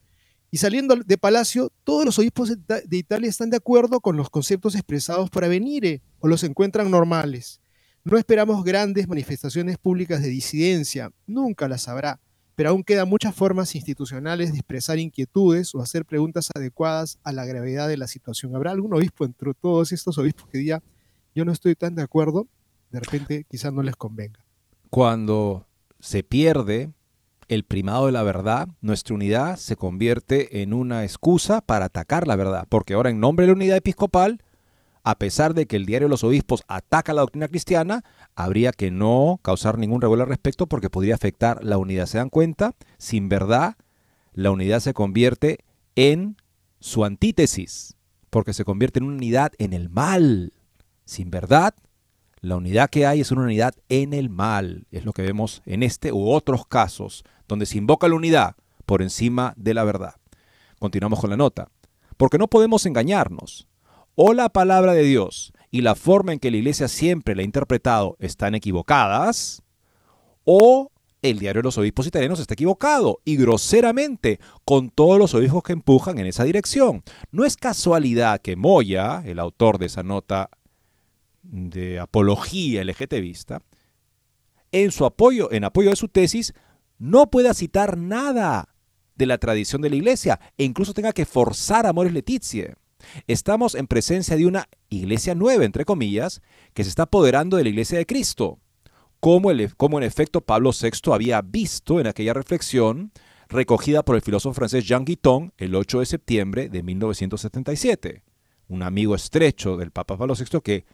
Y saliendo de Palacio, todos los obispos de Italia están de acuerdo con los conceptos expresados por Avenire o los encuentran normales. No esperamos grandes manifestaciones públicas de disidencia, nunca las habrá pero aún quedan muchas formas institucionales de expresar inquietudes o hacer preguntas adecuadas a la gravedad de la situación. ¿Habrá algún obispo entre todos estos obispos que diga, yo no estoy tan de acuerdo? De repente quizás no les convenga. Cuando se pierde el primado de la verdad, nuestra unidad se convierte en una excusa para atacar la verdad, porque ahora en nombre de la unidad episcopal, a pesar de que el diario de los obispos ataca la doctrina cristiana, habría que no causar ningún revuelo al respecto porque podría afectar la unidad. ¿Se dan cuenta? Sin verdad, la unidad se convierte en su antítesis, porque se convierte en una unidad en el mal. Sin verdad, la unidad que hay es una unidad en el mal. Es lo que vemos en este u otros casos, donde se invoca la unidad por encima de la verdad. Continuamos con la nota. Porque no podemos engañarnos o la palabra de Dios y la forma en que la iglesia siempre la ha interpretado están equivocadas, o el diario de los obispos italianos está equivocado y groseramente con todos los obispos que empujan en esa dirección. No es casualidad que Moya, el autor de esa nota de apología LGTBista, en su apoyo, en apoyo de su tesis, no pueda citar nada de la tradición de la iglesia e incluso tenga que forzar a Mores Letizia. Estamos en presencia de una iglesia nueva, entre comillas, que se está apoderando de la iglesia de Cristo, como, como en efecto Pablo VI había visto en aquella reflexión recogida por el filósofo francés Jean Guiton el 8 de septiembre de 1977, un amigo estrecho del Papa Pablo VI que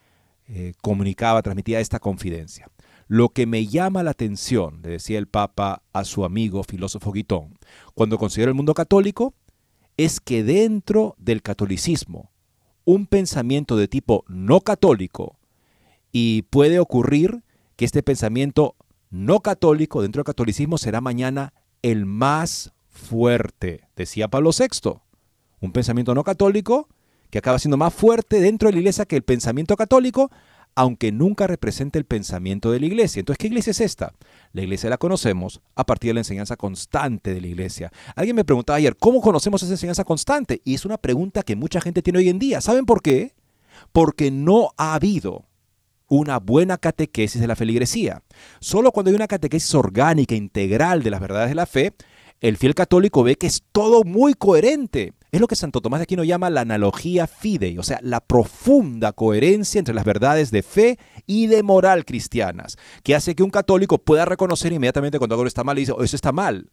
eh, comunicaba, transmitía esta confidencia. Lo que me llama la atención, le decía el Papa a su amigo filósofo Guitón, cuando considero el mundo católico, es que dentro del catolicismo, un pensamiento de tipo no católico, y puede ocurrir que este pensamiento no católico dentro del catolicismo será mañana el más fuerte, decía Pablo VI. Un pensamiento no católico que acaba siendo más fuerte dentro de la iglesia que el pensamiento católico, aunque nunca represente el pensamiento de la iglesia. Entonces, ¿qué iglesia es esta? La iglesia la conocemos a partir de la enseñanza constante de la iglesia. Alguien me preguntaba ayer, ¿cómo conocemos esa enseñanza constante? Y es una pregunta que mucha gente tiene hoy en día. ¿Saben por qué? Porque no ha habido una buena catequesis de la feligresía. Solo cuando hay una catequesis orgánica, integral de las verdades de la fe, el fiel católico ve que es todo muy coherente. Es lo que Santo Tomás de Aquino llama la analogía fidei, o sea, la profunda coherencia entre las verdades de fe y de moral cristianas, que hace que un católico pueda reconocer inmediatamente cuando algo está mal y dice, oh, eso está mal.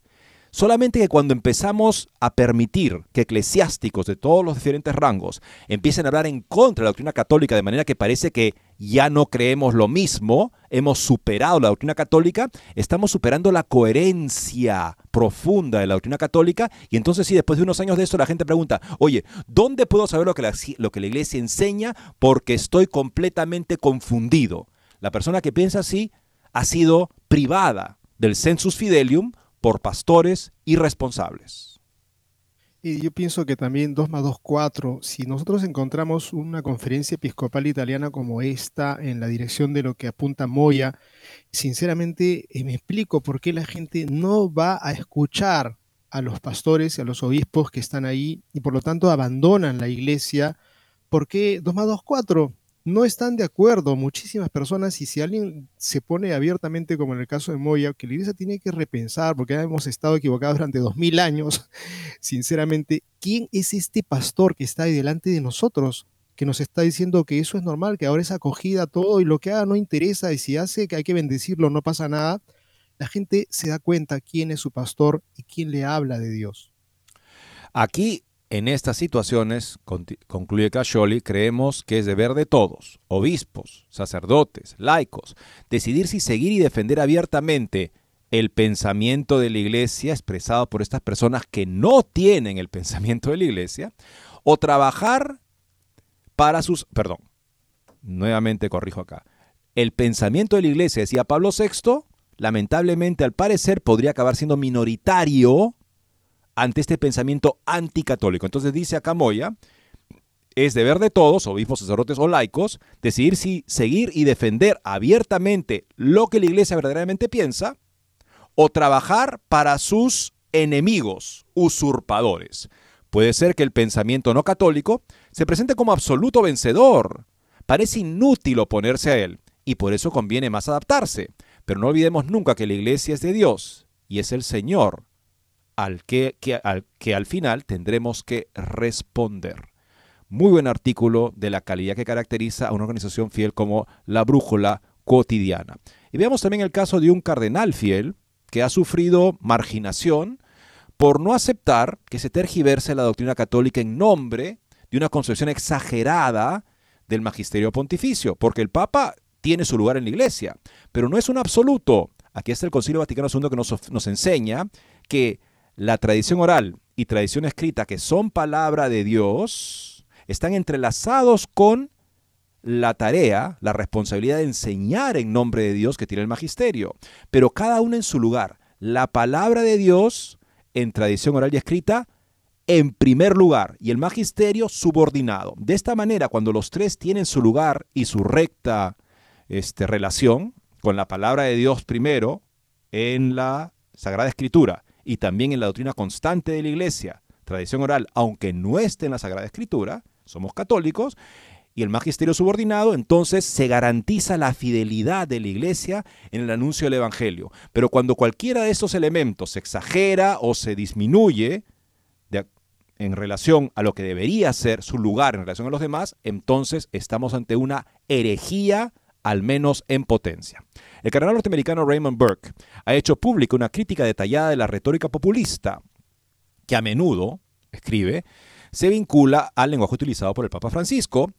Solamente que cuando empezamos a permitir que eclesiásticos de todos los diferentes rangos empiecen a hablar en contra de la doctrina católica de manera que parece que ya no creemos lo mismo, hemos superado la doctrina católica, estamos superando la coherencia profunda de la doctrina católica y entonces sí, después de unos años de esto la gente pregunta, oye, ¿dónde puedo saber lo que la, lo que la iglesia enseña? Porque estoy completamente confundido. La persona que piensa así ha sido privada del sensus fidelium por pastores irresponsables. Y yo pienso que también 2 más 2, 4, si nosotros encontramos una conferencia episcopal italiana como esta en la dirección de lo que apunta Moya, sinceramente eh, me explico por qué la gente no va a escuchar a los pastores y a los obispos que están ahí y por lo tanto abandonan la iglesia. ¿Por qué 2 más 2, 4? No están de acuerdo muchísimas personas y si alguien se pone abiertamente, como en el caso de Moya, que la iglesia tiene que repensar, porque hemos estado equivocados durante dos mil años, [LAUGHS] sinceramente, ¿quién es este pastor que está ahí delante de nosotros? que nos está diciendo que eso es normal, que ahora es acogida todo y lo que haga no interesa y si hace que hay que bendecirlo no pasa nada, la gente se da cuenta quién es su pastor y quién le habla de Dios. Aquí en estas situaciones, concluye Cacholi, creemos que es deber de todos, obispos, sacerdotes, laicos, decidir si seguir y defender abiertamente el pensamiento de la iglesia expresado por estas personas que no tienen el pensamiento de la iglesia, o trabajar para sus... Perdón, nuevamente corrijo acá. El pensamiento de la iglesia, decía Pablo VI, lamentablemente al parecer podría acabar siendo minoritario ante este pensamiento anticatólico. Entonces dice acá Moya, es deber de todos, obispos, sacerdotes o laicos, decidir si seguir y defender abiertamente lo que la iglesia verdaderamente piensa o trabajar para sus enemigos, usurpadores. Puede ser que el pensamiento no católico se presente como absoluto vencedor. Parece inútil oponerse a él y por eso conviene más adaptarse. Pero no olvidemos nunca que la iglesia es de Dios y es el Señor al que, al que al final tendremos que responder. Muy buen artículo de la calidad que caracteriza a una organización fiel como la Brújula Cotidiana. Y veamos también el caso de un cardenal fiel, que ha sufrido marginación por no aceptar que se tergiverse la doctrina católica en nombre de una concepción exagerada del magisterio pontificio, porque el Papa tiene su lugar en la iglesia, pero no es un absoluto. Aquí está el Concilio Vaticano II que nos enseña que la tradición oral y tradición escrita, que son palabra de Dios, están entrelazados con la tarea, la responsabilidad de enseñar en nombre de Dios que tiene el magisterio, pero cada uno en su lugar. La palabra de Dios en tradición oral y escrita en primer lugar y el magisterio subordinado. De esta manera, cuando los tres tienen su lugar y su recta este, relación con la palabra de Dios primero en la Sagrada Escritura y también en la doctrina constante de la Iglesia, tradición oral, aunque no esté en la Sagrada Escritura, somos católicos, y el magisterio subordinado, entonces se garantiza la fidelidad de la iglesia en el anuncio del Evangelio. Pero cuando cualquiera de estos elementos se exagera o se disminuye en relación a lo que debería ser su lugar en relación a los demás, entonces estamos ante una herejía, al menos en potencia. El cardenal norteamericano Raymond Burke ha hecho pública una crítica detallada de la retórica populista, que a menudo, escribe, se vincula al lenguaje utilizado por el Papa Francisco,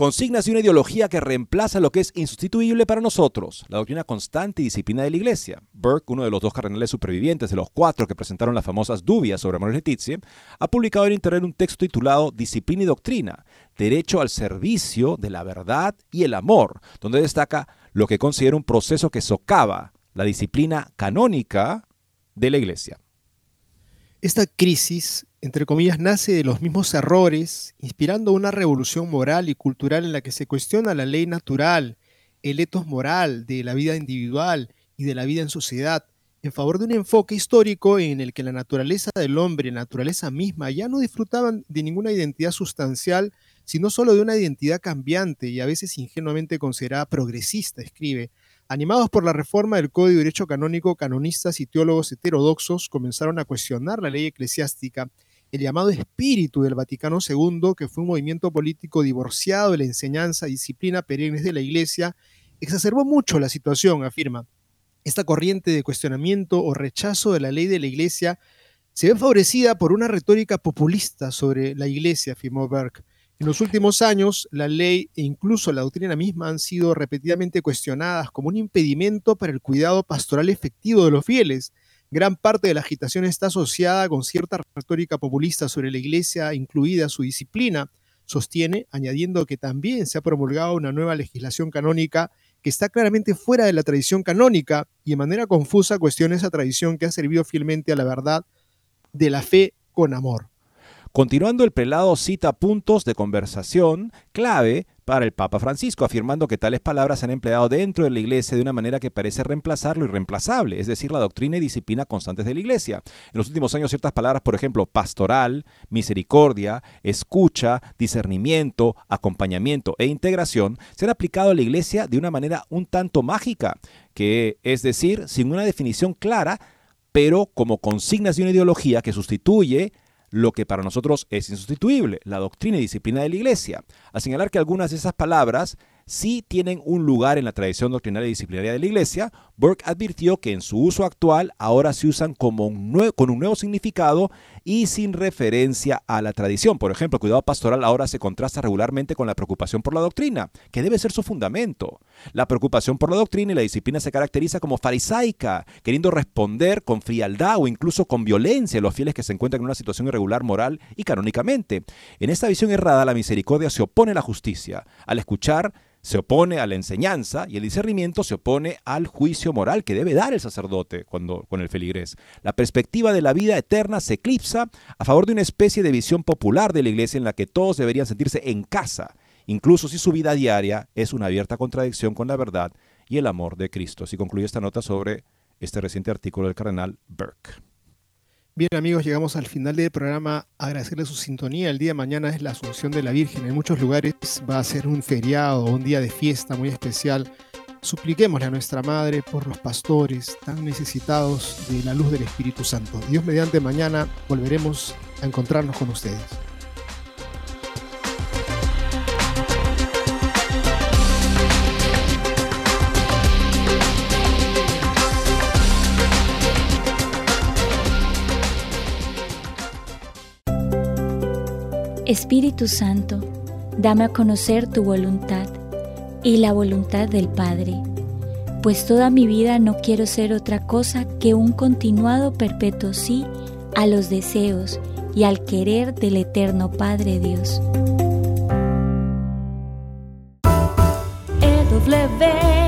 consignas de una ideología que reemplaza lo que es insustituible para nosotros, la doctrina constante y disciplina de la Iglesia. Burke, uno de los dos cardenales supervivientes de los cuatro que presentaron las famosas dubias sobre Manuel Letizia, ha publicado en Internet un texto titulado Disciplina y Doctrina, Derecho al Servicio de la Verdad y el Amor, donde destaca lo que considera un proceso que socava la disciplina canónica de la Iglesia. Esta crisis entre comillas, nace de los mismos errores, inspirando una revolución moral y cultural en la que se cuestiona la ley natural, el etos moral de la vida individual y de la vida en sociedad, en favor de un enfoque histórico en el que la naturaleza del hombre, la naturaleza misma, ya no disfrutaban de ninguna identidad sustancial, sino solo de una identidad cambiante y a veces ingenuamente considerada progresista, escribe. Animados por la reforma del Código de Derecho Canónico, canonistas y teólogos heterodoxos comenzaron a cuestionar la ley eclesiástica el llamado espíritu del Vaticano II, que fue un movimiento político divorciado de la enseñanza y disciplina perennes de la Iglesia, exacerbó mucho la situación, afirma. Esta corriente de cuestionamiento o rechazo de la ley de la Iglesia se ve favorecida por una retórica populista sobre la Iglesia, afirmó Berg. En los últimos años, la ley e incluso la doctrina misma han sido repetidamente cuestionadas como un impedimento para el cuidado pastoral efectivo de los fieles, Gran parte de la agitación está asociada con cierta retórica populista sobre la Iglesia, incluida su disciplina, sostiene, añadiendo que también se ha promulgado una nueva legislación canónica que está claramente fuera de la tradición canónica y de manera confusa cuestiona esa tradición que ha servido fielmente a la verdad de la fe con amor. Continuando, el prelado cita puntos de conversación clave para el Papa Francisco, afirmando que tales palabras se han empleado dentro de la Iglesia de una manera que parece reemplazar lo irreemplazable, es decir, la doctrina y disciplina constantes de la Iglesia. En los últimos años, ciertas palabras, por ejemplo, pastoral, misericordia, escucha, discernimiento, acompañamiento e integración, se han aplicado a la Iglesia de una manera un tanto mágica, que es decir, sin una definición clara, pero como consignas de una ideología que sustituye lo que para nosotros es insustituible, la doctrina y disciplina de la Iglesia. A señalar que algunas de esas palabras sí tienen un lugar en la tradición doctrinaria y disciplinaria de la Iglesia, Burke advirtió que en su uso actual ahora se usan con un nuevo significado y sin referencia a la tradición. Por ejemplo, cuidado pastoral ahora se contrasta regularmente con la preocupación por la doctrina, que debe ser su fundamento. La preocupación por la doctrina y la disciplina se caracteriza como farisaica, queriendo responder con frialdad o incluso con violencia a los fieles que se encuentran en una situación irregular moral y canónicamente. En esta visión errada, la misericordia se opone a la justicia. Al escuchar, se opone a la enseñanza y el discernimiento se opone al juicio moral que debe dar el sacerdote cuando, con el feligrés. La perspectiva de la vida eterna se eclipsa a favor de una especie de visión popular de la iglesia en la que todos deberían sentirse en casa, incluso si su vida diaria es una abierta contradicción con la verdad y el amor de Cristo. Así concluye esta nota sobre este reciente artículo del cardenal Burke. Bien amigos, llegamos al final del programa. Agradecerle su sintonía. El día de mañana es la Asunción de la Virgen. En muchos lugares va a ser un feriado, un día de fiesta muy especial. Supliquémosle a nuestra Madre por los pastores tan necesitados de la luz del Espíritu Santo. Dios mediante mañana volveremos a encontrarnos con ustedes. Espíritu Santo, dame a conocer tu voluntad y la voluntad del Padre, pues toda mi vida no quiero ser otra cosa que un continuado perpetuo sí a los deseos y al querer del eterno Padre Dios. EW